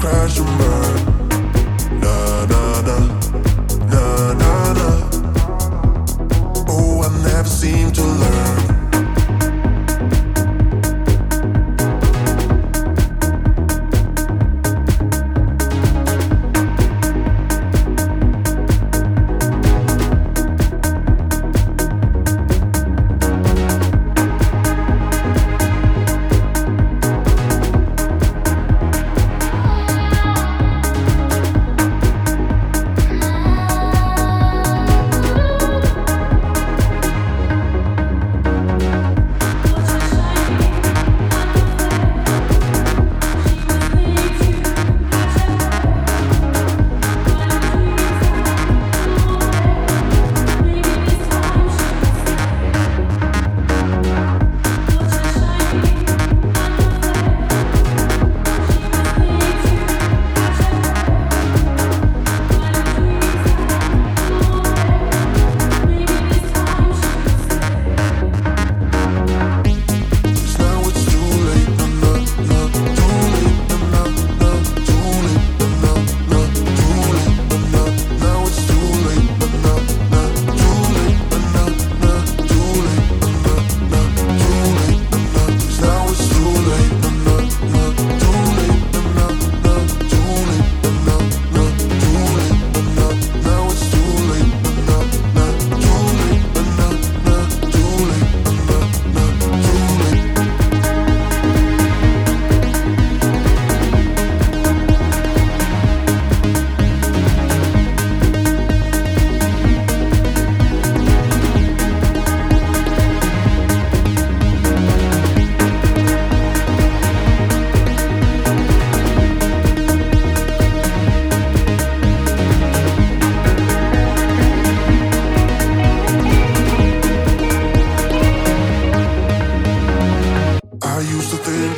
crash and burn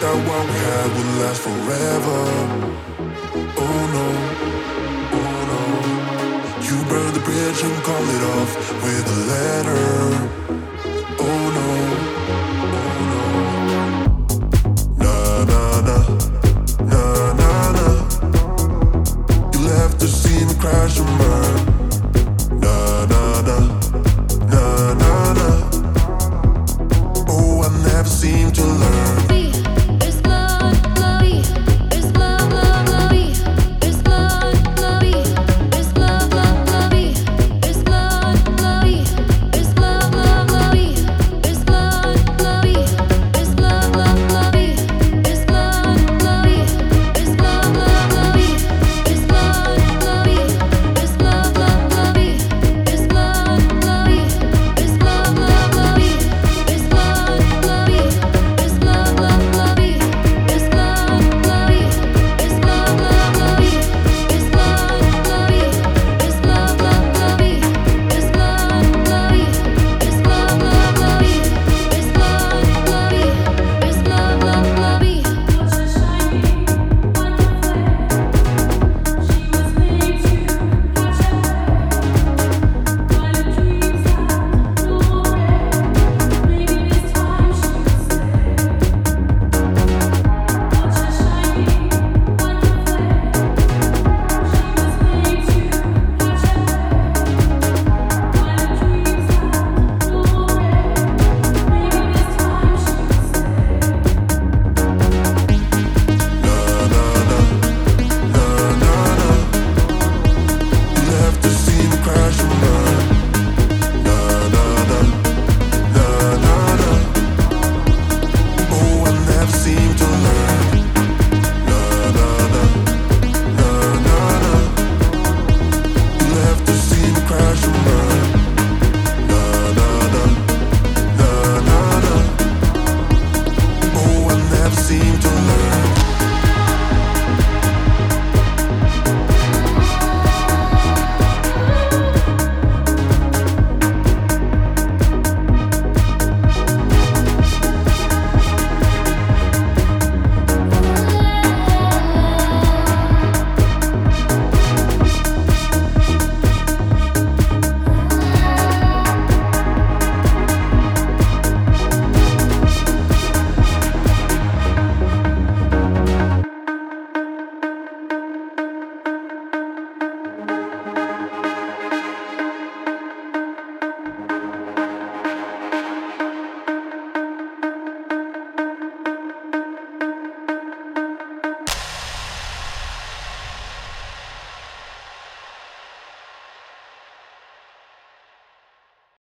that what we had would last forever. Oh no, oh no. You burn the bridge and call it off with a letter. Oh no, oh no. Nah, nah, nah, nah, nah, nah. You left the scene to crash and burn. Na na na. Na na na. Oh, I never seem to learn.